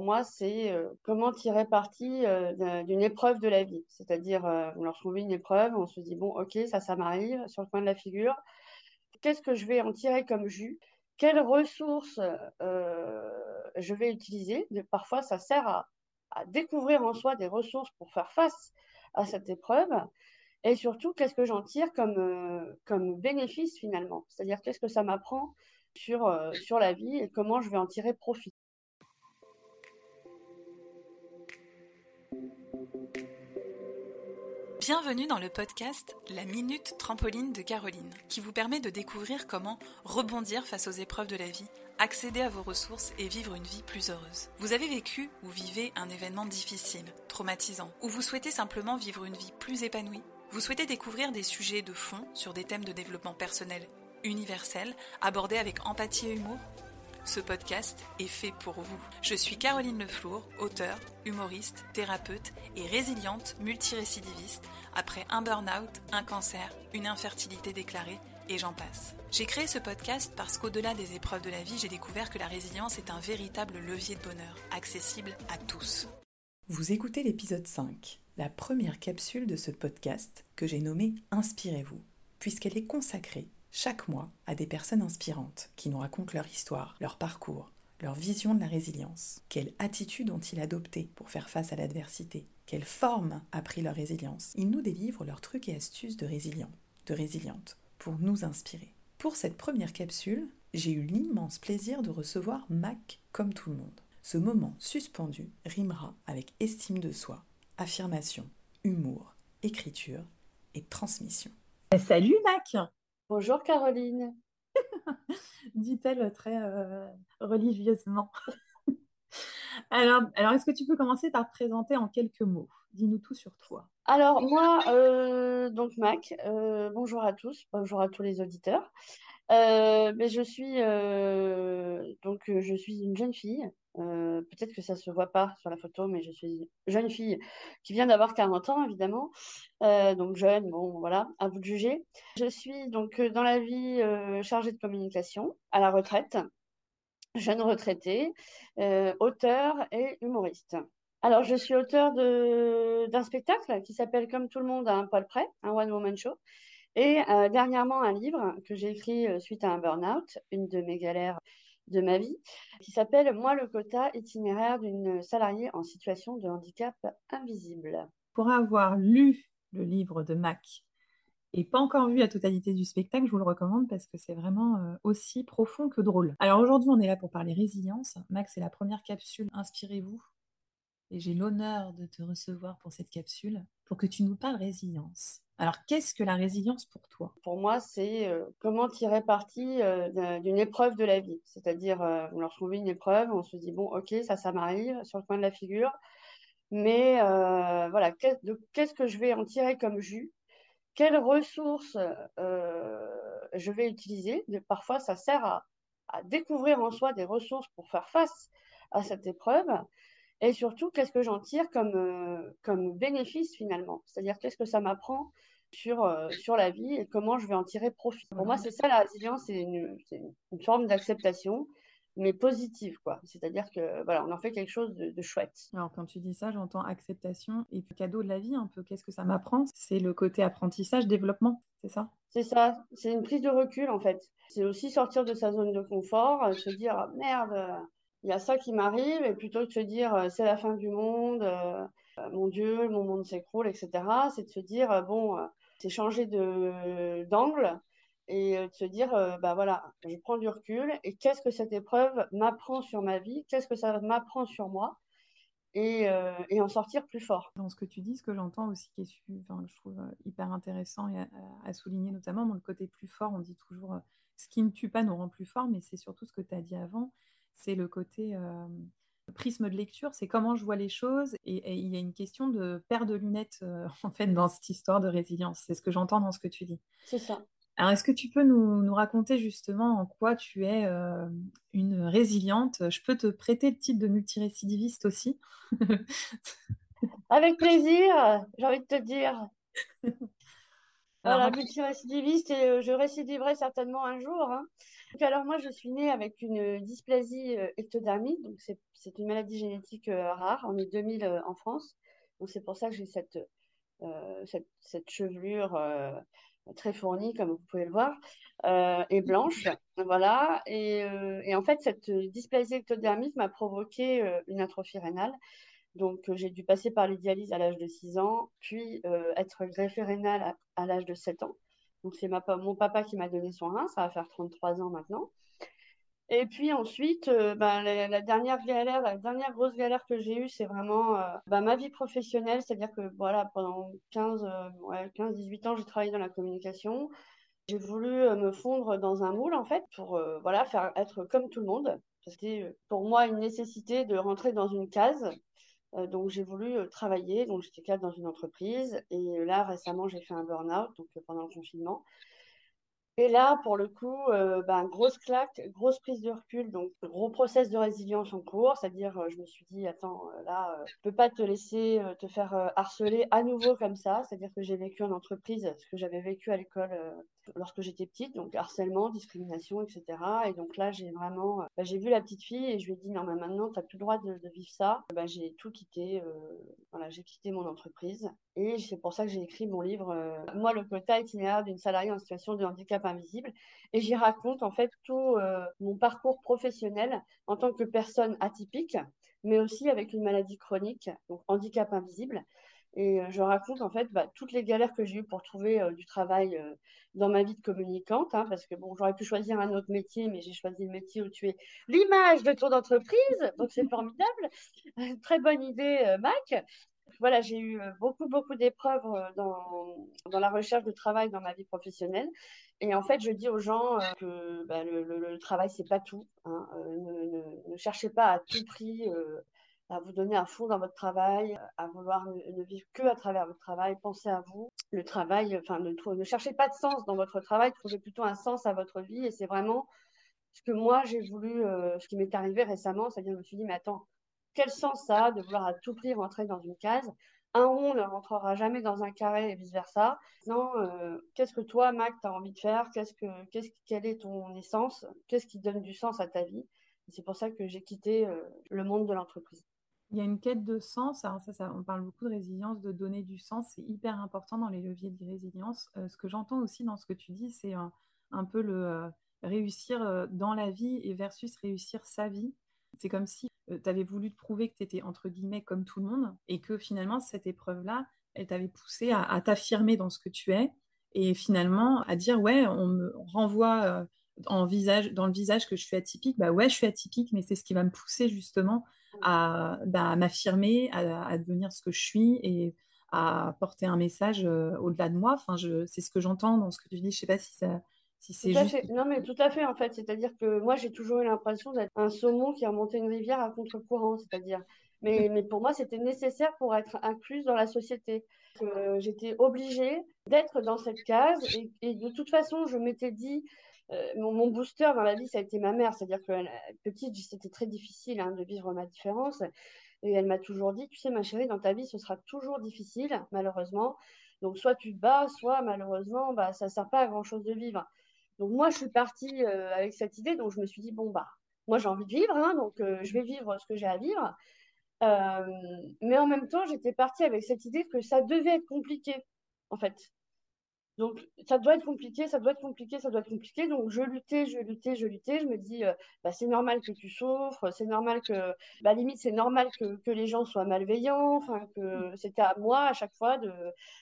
moi, c'est comment tirer parti d'une épreuve de la vie. C'est-à-dire, lorsqu'on vit une épreuve, on se dit, bon, ok, ça, ça m'arrive sur le coin de la figure. Qu'est-ce que je vais en tirer comme jus? Quelles ressources je vais utiliser? Parfois, ça sert à, à découvrir en soi des ressources pour faire face à cette épreuve. Et surtout, qu'est-ce que j'en tire comme, comme bénéfice finalement? C'est-à-dire, qu'est-ce que ça m'apprend sur, sur la vie et comment je vais en tirer profit? Bienvenue dans le podcast La Minute Trampoline de Caroline, qui vous permet de découvrir comment rebondir face aux épreuves de la vie, accéder à vos ressources et vivre une vie plus heureuse. Vous avez vécu ou vivez un événement difficile, traumatisant, ou vous souhaitez simplement vivre une vie plus épanouie? Vous souhaitez découvrir des sujets de fond sur des thèmes de développement personnel universels, abordés avec empathie et humour? Ce podcast est fait pour vous. Je suis Caroline Leflour, auteure, humoriste, thérapeute et résiliente multirécidiviste après un burn-out, un cancer, une infertilité déclarée et j'en passe. J'ai créé ce podcast parce qu'au-delà des épreuves de la vie, j'ai découvert que la résilience est un véritable levier de bonheur, accessible à tous. Vous écoutez l'épisode 5, la première capsule de ce podcast que j'ai nommé Inspirez-vous, puisqu'elle est consacrée chaque mois à des personnes inspirantes qui nous racontent leur histoire, leur parcours, leur vision de la résilience. Quelle attitude ont-ils adopté pour faire face à l'adversité? Quelle forme a pris leur résilience? Ils nous délivrent leurs trucs et astuces de résilients, de résilientes, pour nous inspirer. Pour cette première capsule, j'ai eu l'immense plaisir de recevoir Mac comme tout le monde. Ce moment suspendu rimera avec estime de soi, affirmation, humour, écriture et transmission. Salut Mac Bonjour Caroline. dit-elle très euh, religieusement. alors, alors est-ce que tu peux commencer par te présenter en quelques mots? Dis-nous tout sur toi. Alors moi, euh, donc Mac, euh, bonjour à tous, bonjour à tous les auditeurs. mais je suis donc je suis une jeune fille euh, peut-être que ça se voit pas sur la photo, mais je suis une jeune fille qui vient d'avoir 40 ans, évidemment. Euh, donc jeune, bon, voilà, à vous de juger. Je suis donc euh, dans la vie chargée de communication, à la retraite, jeune retraitée, auteur et humoriste. Alors, je suis auteur d'un spectacle qui s'appelle Comme tout le monde à un poil près, un one-woman show. Et dernièrement, un livre que j'ai écrit suite à un burn-out, une de mes galères de ma vie, qui s'appelle Moi le quota itinéraire d'une salariée en situation de handicap invisible. Pour avoir lu le livre de Mac et pas encore vu la totalité du spectacle, je vous le recommande parce que c'est vraiment euh, aussi profond que drôle. Alors aujourd'hui, on est là pour parler résilience. Max, c'est la première capsule Inspirez-vous. Et j'ai l'honneur de te recevoir pour cette capsule pour que tu nous parles résilience. Alors, qu'est-ce que la résilience pour toi? Pour moi, c'est euh, comment tirer parti euh, d'une épreuve de la vie. C'est-à-dire, euh, lorsqu'on vit une épreuve, on se dit, bon, ok, ça, ça m'arrive sur le coin de la figure. Mais voilà, qu'est-ce que je vais en tirer comme jus? Quelles ressources je vais utiliser? Parfois, ça sert à, découvrir en soi des ressources pour faire face à cette épreuve. Et surtout, qu'est-ce que j'en tire comme bénéfice finalement? C'est-à-dire, qu'est-ce que ça m'apprend sur, euh, sur la vie et comment je vais en tirer profit. Pour moi, c'est ça la résilience, c'est une, une, forme d'acceptation, mais positive, quoi. C'est-à-dire que voilà, on en fait quelque chose de, chouette. Alors, quand tu dis ça, j'entends acceptation et cadeau de la vie, un peu. Qu'est-ce que ça m'apprend? C'est le côté apprentissage, développement, c'est ça? C'est ça, c'est une prise de recul, en fait. C'est aussi sortir de sa zone de confort, euh, se dire ah, merde, il y a ça qui m'arrive, et plutôt que de se dire euh, c'est la fin du monde, mon Dieu, mon monde s'écroule, etc., c'est de se dire bon, c'est changer d'angle et euh, de se dire euh, bah voilà je prends du recul et qu'est-ce que cette épreuve m'apprend sur ma vie qu'est-ce que ça m'apprend sur moi et, euh, et, en sortir plus fort. Dans ce que tu dis, ce que j'entends aussi qui est enfin, je trouve hyper intéressant et à, souligner notamment, dans le côté plus fort, on dit toujours ce qui ne tue pas nous rend plus fort, mais c'est surtout ce que tu as dit avant, c'est le côté prisme de lecture, c'est comment je vois les choses. Et, il y a une question de paire de lunettes, euh, en fait, dans cette histoire de résilience. C'est ce que j'entends dans ce que tu dis. C'est ça. Alors, est-ce que tu peux nous, raconter justement en quoi tu es euh, une résiliente? Je peux te prêter le titre de multirécidiviste aussi? Avec plaisir, j'ai envie de te dire. Alors, multirécidiviste, et euh, je récidiverai certainement un jour. Hein. Alors moi, je suis née avec une dysplasie ectodermique, donc c'est une maladie génétique rare. On est 2000 en France, donc c'est pour ça que j'ai cette, cette, cette, chevelure très fournie, comme vous pouvez le voir, et blanche, voilà. Et, et, en fait, cette dysplasie ectodermique m'a provoqué une atrophie rénale. Donc, j'ai dû passer par les dialyses à l'âge de 6 ans, puis être greffée rénale à, l'âge de 7 ans. Donc, c'est mon papa qui m'a donné son rein, ça va faire 33 ans maintenant. Et puis ensuite, ben, la, dernière galère, la dernière grosse galère que j'ai eue, c'est vraiment ben, ma vie professionnelle. C'est-à-dire que voilà, pendant 15, 18 ans, j'ai travaillé dans la communication. J'ai voulu me fondre dans un moule, en fait, pour voilà, faire être comme tout le monde. C'était pour moi une nécessité de rentrer dans une case euh, donc j'ai voulu euh, travailler, donc j'étais cadre dans une entreprise. Et euh, là récemment j'ai fait un burn-out donc pendant le confinement. Et là, pour le coup, euh, ben, grosse claque, grosse prise de recul, donc gros process de résilience en cours, c'est-à-dire euh, je me suis dit, attends, euh, là, je peux pas te laisser te faire harceler à nouveau comme ça, c'est-à-dire que j'ai vécu en entreprise ce que j'avais vécu à l'école lorsque j'étais petite, donc harcèlement, discrimination, etc. Et donc là, j'ai vraiment, ben, j'ai vu la petite fille et je lui ai dit, non, mais maintenant, tu n'as plus le droit de, vivre ça. Ben, j'ai tout quitté, voilà, j'ai quitté mon entreprise et c'est pour ça que j'ai écrit mon livre, Moi, le quota itinéraire d'une salariée en situation de handicap invisible. Et j'y raconte en fait tout euh, mon parcours professionnel en tant que personne atypique, mais aussi avec une maladie chronique, donc handicap invisible. Et je raconte en fait bah, toutes les galères que j'ai eues pour trouver du travail dans ma vie de communicante, hein, parce que bon, j'aurais pu choisir un autre métier, mais j'ai choisi le métier où tu es l'image de ton entreprise, donc c'est formidable. Très bonne idée, Mac voilà, j'ai eu beaucoup, beaucoup d'épreuves dans, la recherche de travail dans ma vie professionnelle. Et en fait, je dis aux gens que bah, le, le, le, travail, c'est pas tout. Hein. Ne, cherchez pas à tout prix à vous donner à fond dans votre travail, à vouloir ne, vivre que à travers votre travail. Pensez à vous. Le travail, enfin, ne, ne cherchez pas de sens dans votre travail. Trouvez plutôt un sens à votre vie. Et c'est vraiment ce que moi, j'ai voulu, ce qui m'est arrivé récemment. C'est-à-dire, je me suis dit, mais attends, quel sens ça a de vouloir à tout prix rentrer dans une case? Un rond ne rentrera jamais dans un carré et vice-versa. Non, euh, qu'est-ce que toi, Mac, tu as envie de faire? Quelle est ton essence? Qu'est-ce qui donne du sens à ta vie? C'est pour ça que j'ai quitté euh, le monde de l'entreprise. Il y a une quête de sens. Alors ça, on parle beaucoup de résilience, de donner du sens. C'est hyper important dans les leviers de résilience. Euh, ce que j'entends aussi dans ce que tu dis, c'est un, un peu le réussir dans la vie et versus réussir sa vie. C'est comme si euh, tu avais voulu te prouver que tu étais entre guillemets comme tout le monde et que finalement cette épreuve-là, elle t'avait poussé à, t'affirmer dans ce que tu es et finalement à dire ouais, on me renvoie euh, en visage, dans le visage que je suis atypique, bah ouais, je suis atypique, mais c'est ce qui va me pousser justement à, bah, m'affirmer, à, devenir ce que je suis et à porter un message euh, au-delà de moi. Enfin, c'est ce que j'entends dans ce que tu dis. Je sais pas si ça, c'est Non, mais tout à fait, en fait. C'est-à-dire que moi, j'ai toujours eu l'impression d'être un saumon qui a remonté une rivière à contre-courant. C'est-à-dire, mais, mais pour moi, c'était nécessaire pour être incluse dans la société. J'étais obligée d'être dans cette case. Et, de toute façon, je m'étais dit, euh, mon, booster dans la vie, ça a été ma mère. C'est-à-dire que petite, c'était très difficile hein, de vivre ma différence. Et elle m'a toujours dit, tu sais, ma chérie, dans ta vie, ce sera toujours difficile, malheureusement. Donc, soit tu te bats, soit malheureusement, bah, ça ne sert pas à grand-chose de vivre. Donc moi, je suis partie euh, avec cette idée, donc je me suis dit, bon, bah, moi j'ai envie de vivre, hein, donc euh, je vais vivre ce que j'ai à vivre. Euh, mais en même temps, j'étais partie avec cette idée que ça devait être compliqué, en fait. Donc, ça doit être compliqué, ça doit être compliqué, ça doit être compliqué. Donc, je luttais, je luttais, je luttais. Je me dis, euh, bah, c'est normal que tu souffres, c'est normal que, bah, limite, c'est normal que, les gens soient malveillants, enfin, que c'était à moi à chaque fois de,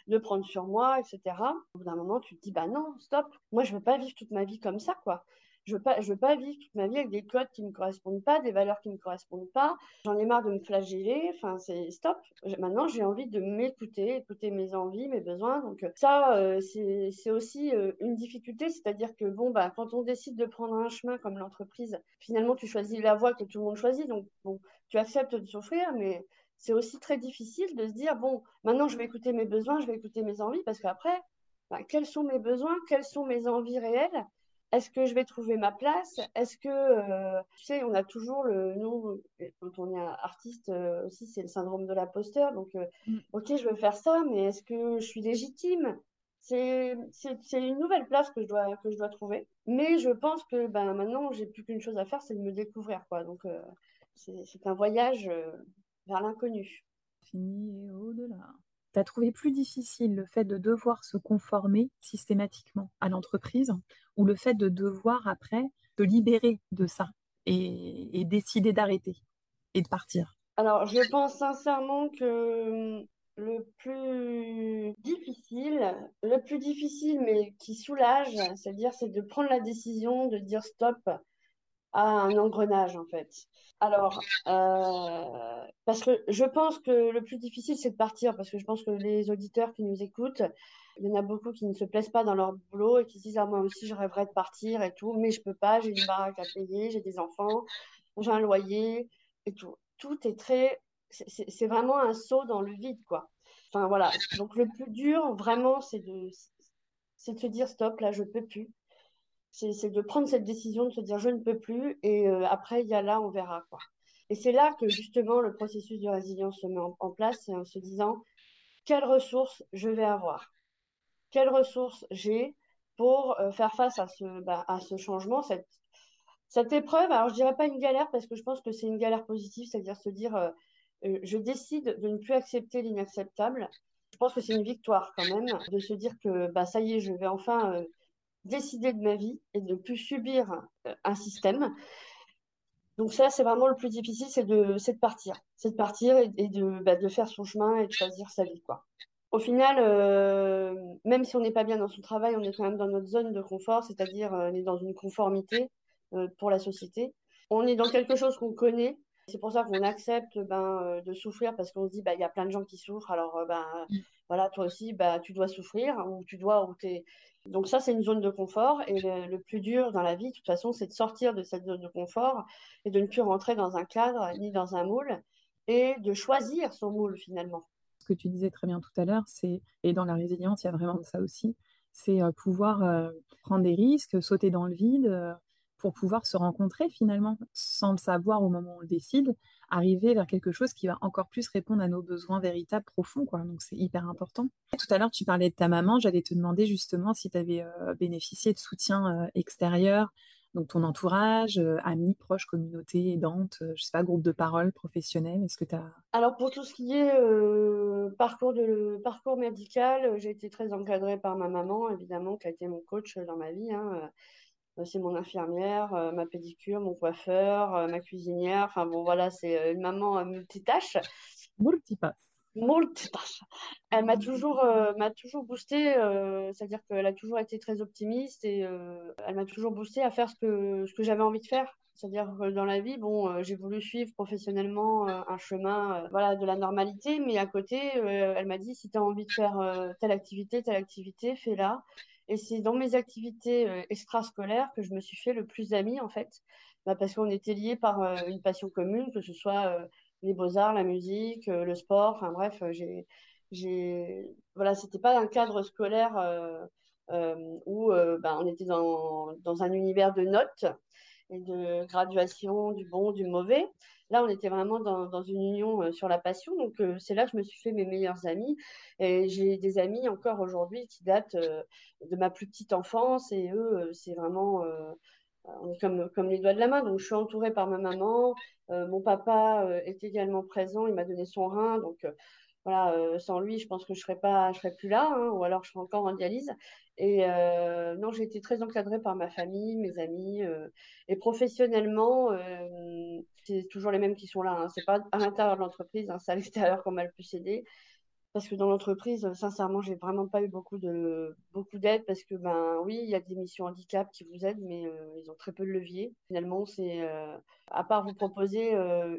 de prendre sur moi, etc. Au bout d'un moment, tu te dis, bah non, stop, moi, je veux pas vivre toute ma vie comme ça, quoi. Je veux pas, veux pas vivre toute ma vie avec des codes qui me correspondent pas, des valeurs qui me correspondent pas. J'en ai marre de me flageller. Enfin, c'est stop. Maintenant, j'ai envie de m'écouter, écouter mes envies, mes besoins. Donc ça, euh, c'est aussi euh, une difficulté, c'est-à-dire que bon, bah, quand on décide de prendre un chemin comme l'entreprise, finalement, tu choisis la voie que tout le monde choisit. Donc bon, tu acceptes de souffrir, mais c'est aussi très difficile de se dire bon, maintenant, je vais écouter mes besoins, je vais écouter mes envies, parce qu'après, bah, quels sont mes besoins, quelles sont mes envies réelles? Est-ce que je vais trouver ma place? Est-ce que, euh, tu sais, on a toujours le, nous, quand on est artiste euh, aussi, c'est le syndrome de l'imposteur. Donc, euh, mm. ok, je veux faire ça, mais est-ce que je suis légitime? C'est une nouvelle place que je dois, que je dois trouver. Mais je pense que ben, maintenant, j'ai plus qu'une chose à faire, c'est de me découvrir. Quoi. Donc, euh, c'est un voyage euh, vers l'inconnu. Fini et au-delà. Tu as trouvé plus difficile le fait de devoir se conformer systématiquement à l'entreprise ou le fait de devoir après te libérer de ça et, et décider d'arrêter et de partir? Alors, je pense sincèrement que le plus difficile, le plus difficile, mais qui soulage, c'est-à-dire, c'est de prendre la décision de dire stop à un engrenage, en fait. Alors, euh, parce que je pense que le plus difficile, c'est de partir, parce que je pense que les auditeurs qui nous écoutent, il y en a beaucoup qui ne se plaisent pas dans leur boulot et qui se disent, ah, moi aussi, je rêverais de partir et tout, mais je peux pas, j'ai une baraque à payer, j'ai des enfants, j'ai un loyer et tout. Tout est très c'est vraiment un saut dans le vide, quoi. Enfin, voilà. Donc, le plus dur, vraiment, c'est de, de se dire stop, là, je peux plus. C'est de prendre cette décision, de se dire je ne peux plus, et euh, après, il y a là, on verra, quoi. Et c'est là que, justement, le processus de résilience se met en, place, en se disant quelles ressources je vais avoir, quelles ressources j'ai pour euh, faire face à ce, bah, à ce changement, cette, cette épreuve? Alors, je dirais pas une galère, parce que je pense que c'est une galère positive, c'est-à-dire se dire euh, je décide de ne plus accepter l'inacceptable. Je pense que c'est une victoire quand même de se dire que bah, ça y est, je vais enfin décider de ma vie et de ne plus subir euh, un système. Donc ça, c'est vraiment le plus difficile, c'est de, de partir. C'est de partir et, de, bah, de, faire son chemin et de choisir sa vie. Quoi. Au final, même si on n'est pas bien dans son travail, on est quand même dans notre zone de confort, c'est-à-dire on est dans une conformité pour la société. On est dans quelque chose qu'on connaît, c'est pour ça qu'on accepte ben, euh, de souffrir parce qu'on se dit, bah, il y a plein de gens qui souffrent, alors euh, ben, mm. Voilà, toi aussi, bah, tu dois souffrir ou tu dois. Ou es... Donc ça, c'est une zone de confort. Et le, plus dur dans la vie, de toute façon, c'est de sortir de cette zone de confort et de ne plus rentrer dans un cadre ni dans un moule et de choisir son moule finalement. Ce que tu disais très bien tout à l'heure, c'est, et dans la résilience, il y a vraiment ça aussi, c'est euh, pouvoir prendre des risques, sauter dans le vide, pour pouvoir se rencontrer finalement, sans le savoir au moment où on le décide, arriver vers quelque chose qui va encore plus répondre à nos besoins véritables profonds. Quoi. Donc c'est hyper important. Tout à l'heure, tu parlais de ta maman, j'allais te demander justement si tu avais euh, bénéficié de soutien euh, extérieur, donc ton entourage, euh, amis, proches, communauté aidante, je sais pas, groupe de parole, professionnel, est-ce que tu as... Alors pour tout ce qui est parcours, de, parcours médical, j'ai été très encadrée par ma maman, évidemment, qui a été mon coach dans ma vie. Hein, c'est mon infirmière, euh, ma pédicure, mon coiffeur, euh, ma cuisinière. Enfin bon, voilà, c'est une maman multitâche. Multipasse. Multitâche. Elle m'a toujours, m'a toujours boosté, c'est-à-dire qu'elle a toujours été très optimiste et elle m'a toujours boosté à faire ce que, ce que j'avais envie de faire. C'est-à-dire que dans la vie, bon, j'ai voulu suivre professionnellement un chemin voilà, de la normalité, mais à côté, elle m'a dit si tu as envie de faire telle activité, telle activité, fais-la. Et c'est dans mes activités euh, extrascolaires que je me suis fait le plus d'amis, en fait, bah, parce qu'on était liés par euh, une passion commune, que ce soit euh, les beaux-arts, la musique, le sport, enfin bref, voilà, c'était pas un cadre scolaire où bah, on était dans un univers de notes et de graduation du bon, du mauvais. Là, on était vraiment dans, dans une union euh, sur la passion. Donc, euh, c'est là que je me suis fait mes meilleurs amis. Et j'ai des amis encore aujourd'hui qui datent euh, de ma plus petite enfance. Et eux, c'est vraiment. on est comme, comme les doigts de la main. Donc, je suis entourée par ma maman. mon papa est également présent. Il m'a donné son rein. Donc, voilà, euh, sans lui, je pense que je serais pas, serais plus là, hein, ou alors je serais encore en dialyse. Et euh, non, j'ai été très encadrée par ma famille, mes amis, euh, et professionnellement, c'est toujours les mêmes qui sont là. Hein. C'est pas à l'intérieur de l'entreprise, hein, c'est à l'extérieur qu'on m'a le plus aidé. Parce que dans l'entreprise, sincèrement, j'ai vraiment pas eu beaucoup de beaucoup d'aide parce que ben oui, il y a des missions handicap qui vous aident, mais ils ont très peu de levier. Finalement, c'est à part vous proposer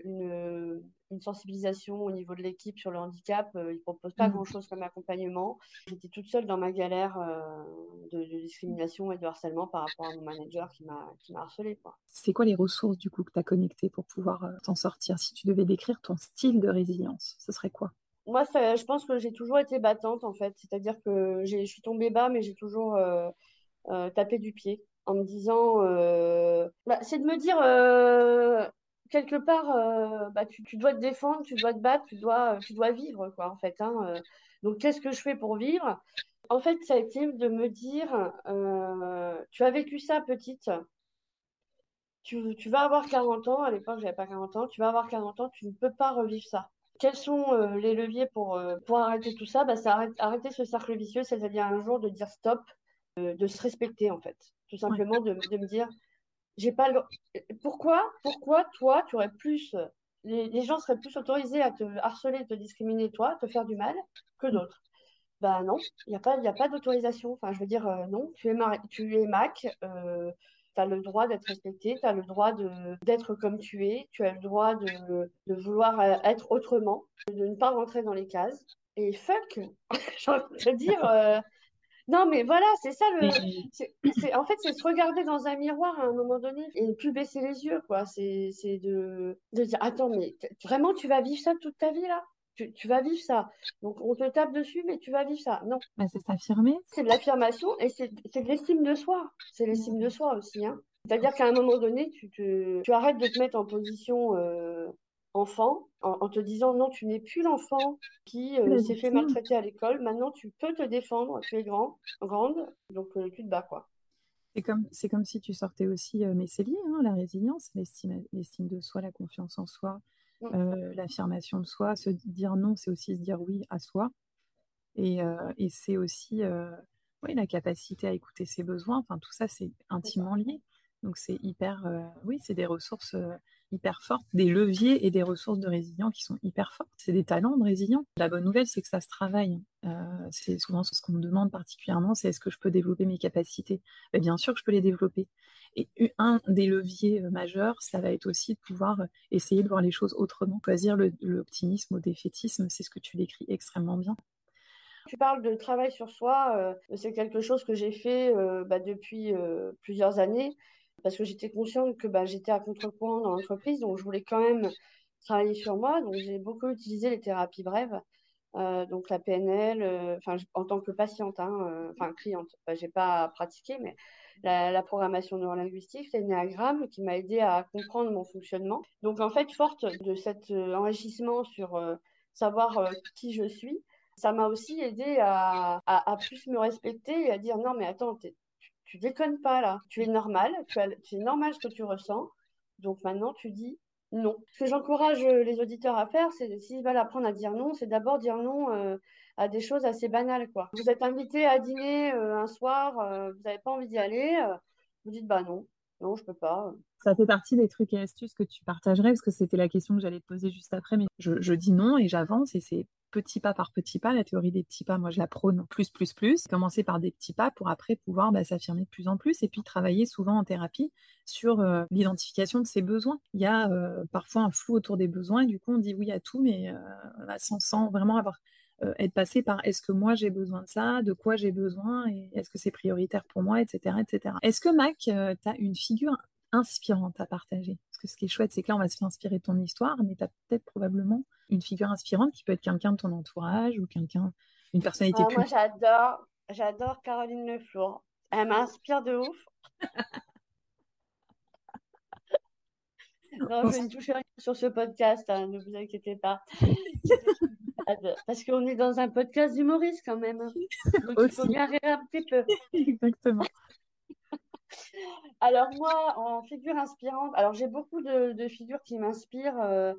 une une sensibilisation au niveau de l'équipe sur le handicap. Euh, ils ne proposent pas mmh. grand-chose comme accompagnement. J'étais toute seule dans ma galère euh, de, discrimination et de harcèlement par rapport à mon manager qui m'a harcelé. C'est quoi les ressources du coup que tu as connectées pour pouvoir euh, t'en sortir? Si tu devais décrire ton style de résilience, ce serait quoi? Moi, je pense que j'ai toujours été battante en fait. C'est-à-dire que je suis tombée bas, mais j'ai toujours tapé du pied en me disant, bah, c'est de me dire, quelque part, bah, tu, dois te défendre, tu dois te battre, tu dois, tu dois vivre, quoi, en fait. Hein, donc, qu'est-ce que je fais pour vivre? En fait, ça a été de me dire, tu as vécu ça petite, tu, tu, vas avoir 40 ans, à l'époque, j'avais pas 40 ans, tu vas avoir 40 ans, tu ne peux pas revivre ça. Quels sont les leviers pour, pour arrêter tout ça? Bah, C'est arrêter, ce cercle vicieux, c'est-à-dire un jour de dire stop, de se respecter, en fait. Tout simplement de, de me dire, j'ai pas le... Pourquoi, pourquoi toi, tu aurais plus. Les, gens seraient plus autorisés à te harceler, te discriminer, toi, te faire du mal, que d'autres? Ben non, il n'y a pas, a pas d'autorisation. Enfin, je veux dire, euh, non, tu es, tu es Mac, euh, tu as le droit d'être respecté, tu as le droit d'être comme tu es, tu as le droit de, de vouloir euh, être autrement, de ne pas rentrer dans les cases. Et fuck, j'ai envie de dire, non, mais voilà, c'est ça le. en fait, c'est se regarder dans un miroir à un moment donné et ne plus baisser les yeux, quoi. C'est de, de dire Attends, mais vraiment, tu vas vivre ça toute ta vie, là? Tu, vas vivre ça. Donc, on te tape dessus, mais tu vas vivre ça. Non. Bah, c'est s'affirmer. C'est de l'affirmation et c'est de l'estime de soi. C'est l'estime de soi aussi. Hein. C'est-à-dire qu'à un moment donné, tu, te, tu arrêtes de te mettre en position euh, enfant en, te disant non, tu n'es plus l'enfant qui euh, s'est fait maltraiter à l'école. Maintenant, tu peux te défendre. Tu es grand, grande, donc euh, tu te bats quoi. C'est comme, c'est comme si tu sortais aussi, mais c'est lié, hein, la résilience, l'estime, l'estime de soi, la confiance en soi, mm. l'affirmation de soi. Se dire non, c'est aussi se dire oui à soi. Et, et c'est aussi oui, la capacité à écouter ses besoins. Enfin, tout ça, c'est intimement lié. Donc, c'est hyper, oui, c'est des ressources hyper fortes, des leviers et des ressources de résilience qui sont hyper fortes. C'est des talents de résilience. La bonne nouvelle, c'est que ça se travaille. Euh, c'est souvent ce qu'on me demande particulièrement, c'est est-ce que je peux développer mes capacités? Ben, Bien sûr que je peux les développer. Et un des leviers euh, majeurs, ça va être aussi de pouvoir euh, essayer de voir les choses autrement. Choisir l'optimisme au défaitisme, c'est ce que tu décris extrêmement bien. Tu parles de travail sur soi, c'est quelque chose que j'ai fait bah, depuis plusieurs années parce que j'étais consciente que bah, j'étais à contre-courant dans l'entreprise, donc je voulais quand même travailler sur moi. Donc j'ai beaucoup utilisé les thérapies brèves, euh, donc la PNL, euh, enfin en tant que patiente, hein, euh, enfin cliente. Je j'ai pas pratiqué, mais la, programmation neurolinguistique, l'énéagramme qui m'a aidé à comprendre mon fonctionnement. Donc en fait, forte de cet enrichissement sur savoir qui je suis, ça m'a aussi aidé à, à, plus me respecter et à dire non mais attends, tu déconnes pas là, tu es normal, c'est normal ce que tu ressens. Donc maintenant, tu dis non. Ce que j'encourage euh, les auditeurs à faire, c'est s'ils veulent apprendre à dire non, c'est d'abord dire non euh, à des choses assez banales. Quoi. Vous êtes invité à dîner euh, un soir, vous n'avez pas envie d'y aller, vous dites bah non, non, je peux pas. Ça fait partie des trucs et astuces que tu partagerais, parce que c'était la question que j'allais te poser juste après, mais je dis non et j'avance et c'est petit pas par petit pas. La théorie des petits pas, moi, je la prône plus, plus, plus. Commencer par des petits pas pour après pouvoir bah, s'affirmer de plus en plus et puis travailler souvent en thérapie sur euh, l'identification de ses besoins. Il y a euh, parfois un flou autour des besoins du coup, on dit oui à tout, mais euh, sans, vraiment avoir être passé par est-ce que moi j'ai besoin de ça, de quoi j'ai besoin et est-ce que c'est prioritaire pour moi, etc. etc. Est-ce que Mac, tu as une figure inspirante à partager Parce que ce qui est chouette, c'est que là, on va se faire inspirer de ton histoire, mais tu as peut-être probablement une figure inspirante qui peut être quelqu'un de ton entourage ou quelqu'un, une personnalité plus. Moi, j'adore, j'adore Caroline Leflour. Elle m'inspire de ouf. non, je ne touche rien sur ce podcast, hein, ne vous inquiétez pas. Parce qu'on est dans un podcast d'humoriste quand même. Donc il faut bien rire un petit peu. Exactement. Alors moi, en figure inspirante, alors j'ai beaucoup de, figures qui m'inspirent. Euh,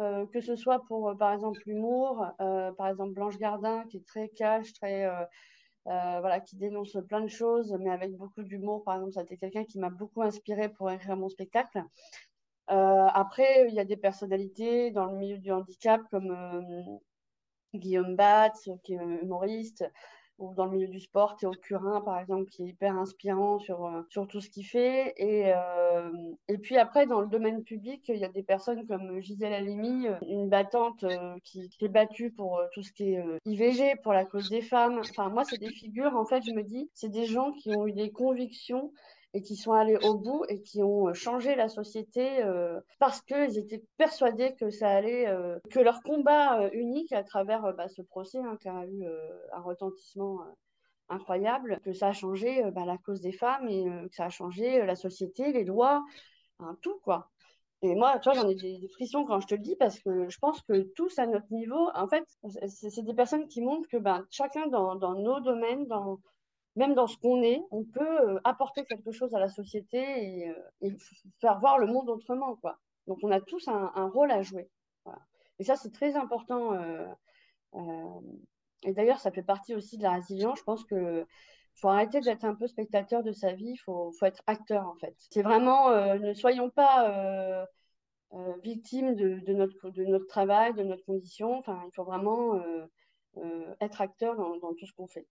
euh, que ce soit pour, euh, par exemple, l'humour, par exemple Blanche Gardin, qui est très cash, très, voilà, qui dénonce plein de choses, mais avec beaucoup d'humour. Par exemple, ça a été quelqu'un qui m'a beaucoup inspiré pour écrire mon spectacle. après, il y a des personnalités dans le milieu du handicap comme Guillaume Batz, qui est humoriste, ou dans le milieu du sport, Théo Curin, par exemple, qui est hyper inspirant sur, euh, sur tout ce qu'il fait. Et, euh, et puis après, dans le domaine public, il y a des personnes comme Gisèle Halimi, euh, une battante qui, qui, est battue pour tout ce qui est IVG, pour la cause des femmes. Enfin, moi, c'est des figures, en fait, je me dis, c'est des gens qui ont eu des convictions et qui sont allés au bout et qui ont euh, changé la société euh, parce qu'ils étaient persuadés que ça allait, euh, que leur combat unique à travers bah, ce procès hein, qui a eu un retentissement incroyable, que ça a changé bah, la cause des femmes et que ça a changé la société, les hein, tout quoi. Et moi, tu vois, j'en ai des, frissons quand je te le dis parce que je pense que tous à notre niveau, en fait, c'est des personnes qui montrent que ben, chacun dans nos domaines, dans, même dans ce qu'on est, on peut euh, apporter quelque chose à la société et, euh, faire voir le monde autrement, quoi. Donc, on a tous un, rôle à jouer. Et ça, c'est très important. Euh, et d'ailleurs, ça fait partie aussi de la résilience. Je pense que faut arrêter d'être un peu spectateur de sa vie, il faut, faut, être acteur en fait. C'est vraiment, ne soyons pas victimes de, notre, de notre travail, de notre condition. Enfin, il faut vraiment être acteur dans, tout ce qu'on fait.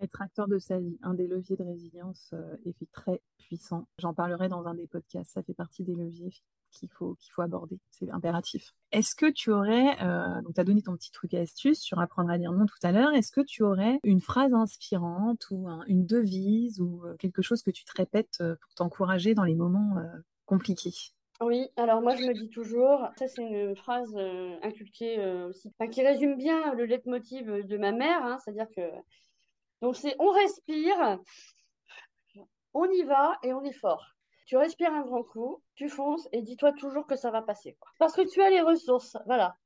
Être acteur de sa vie, un des leviers de résilience euh, est très puissant. J'en parlerai dans un des podcasts. Ça fait partie des leviers qu'il faut, qu'il faut aborder. C'est impératif. Est-ce que tu aurais, euh, donc tu as donné ton petit truc et astuce sur apprendre à lire non tout à l'heure, est-ce que tu aurais une phrase inspirante ou une devise ou euh, quelque chose que tu te répètes pour t'encourager dans les moments compliqués? Oui, alors moi je me dis toujours, ça c'est une phrase inculquée aussi, qui résume bien le leitmotiv de ma mère, hein, c'est-à-dire que donc, c'est on respire, on y va et on est fort. Tu respires un grand coup, tu fonces et dis-toi toujours que ça va passer. Parce que tu as les ressources. Voilà.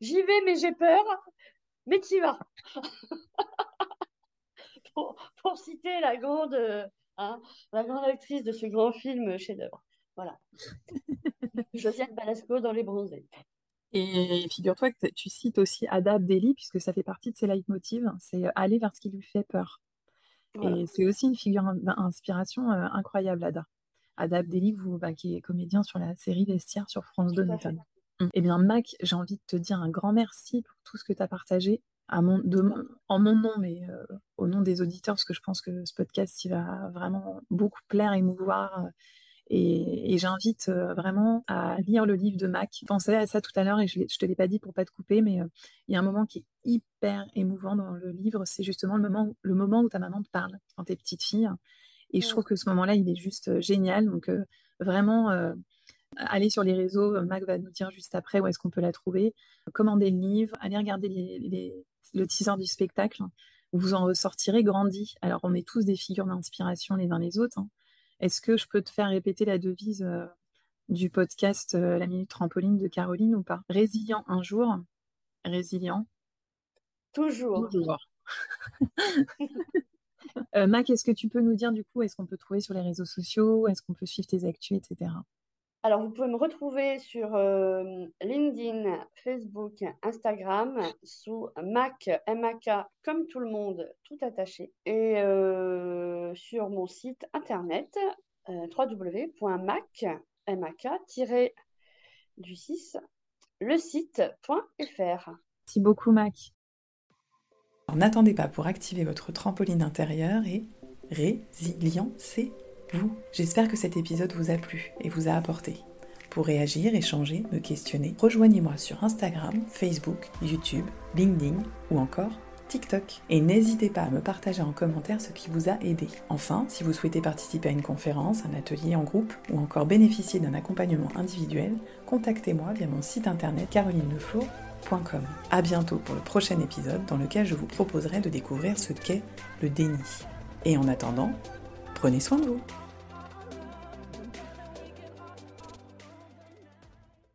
J'y vais, mais j'ai peur, mais tu y vas. pour, citer la grande, hein, la grande actrice de ce grand film chef-d'œuvre. Voilà. Josiane Balasco dans Les Bronzés. Et figure-toi que tu cites aussi Ada Abdelli, puisque ça fait partie de ses leitmotivs, c'est aller vers ce qui lui fait peur. Et c'est aussi une figure d'inspiration euh, incroyable, Ada. Ada Abdelli, vous, bah, qui est comédien sur la série Vestiaire sur France 2 notamment. Mmh. Eh bien, Mac, j'ai envie de te dire un grand merci pour tout ce que tu as partagé. À mon, en mon nom, mais euh, au nom des auditeurs, parce que je pense que ce podcast, il va vraiment beaucoup plaire, émouvoir. Euh, et, j'invite euh, vraiment à lire le livre de Mac. Je pensais à ça tout à l'heure et je ne te l'ai pas dit pour pas te couper, mais euh, il y a un moment qui est hyper émouvant dans le livre. C'est justement le moment, où, le moment où ta maman te parle quand t'es petite fille. Et je trouve que ce moment-là, il est juste euh, génial. Donc vraiment, allez sur les réseaux. Mac va nous dire juste après où est-ce qu'on peut la trouver. Commandez le livre, allez regarder le teaser du spectacle. Vous en ressortirez grandi. Alors, on est tous des figures d'inspiration les uns les autres. Hein. Est-ce que je peux te faire répéter la devise euh, du podcast euh, La Minute Trampoline de Caroline ou pas? Résilient un jour, résilient. Toujours. Toujours. Euh, Mac, est-ce que tu peux nous dire du coup, est-ce qu'on peut trouver sur les réseaux sociaux? Est-ce qu'on peut suivre tes actus, etc. Alors, vous pouvez me retrouver sur LinkedIn, Facebook, Instagram, sous Mac, MAK, comme tout le monde, tout attaché. Et sur mon site internet, euh, www.mac, du 6, le site.fr. Merci beaucoup, Mac. N'attendez pas pour activer votre trampoline intérieure et résiliencer J'espère que cet épisode vous a plu et vous a apporté. Pour réagir, échanger, me questionner, rejoignez-moi sur Instagram, Facebook, YouTube, LinkedIn ou encore TikTok. Et n'hésitez pas à me partager en commentaire ce qui vous a aidé. Enfin, si vous souhaitez participer à une conférence, un atelier en groupe ou encore bénéficier d'un accompagnement individuel, contactez-moi via mon site internet carolineleflow.com. A bientôt pour le prochain épisode dans lequel je vous proposerai de découvrir ce qu'est le déni. Et en attendant, prenez soin de vous.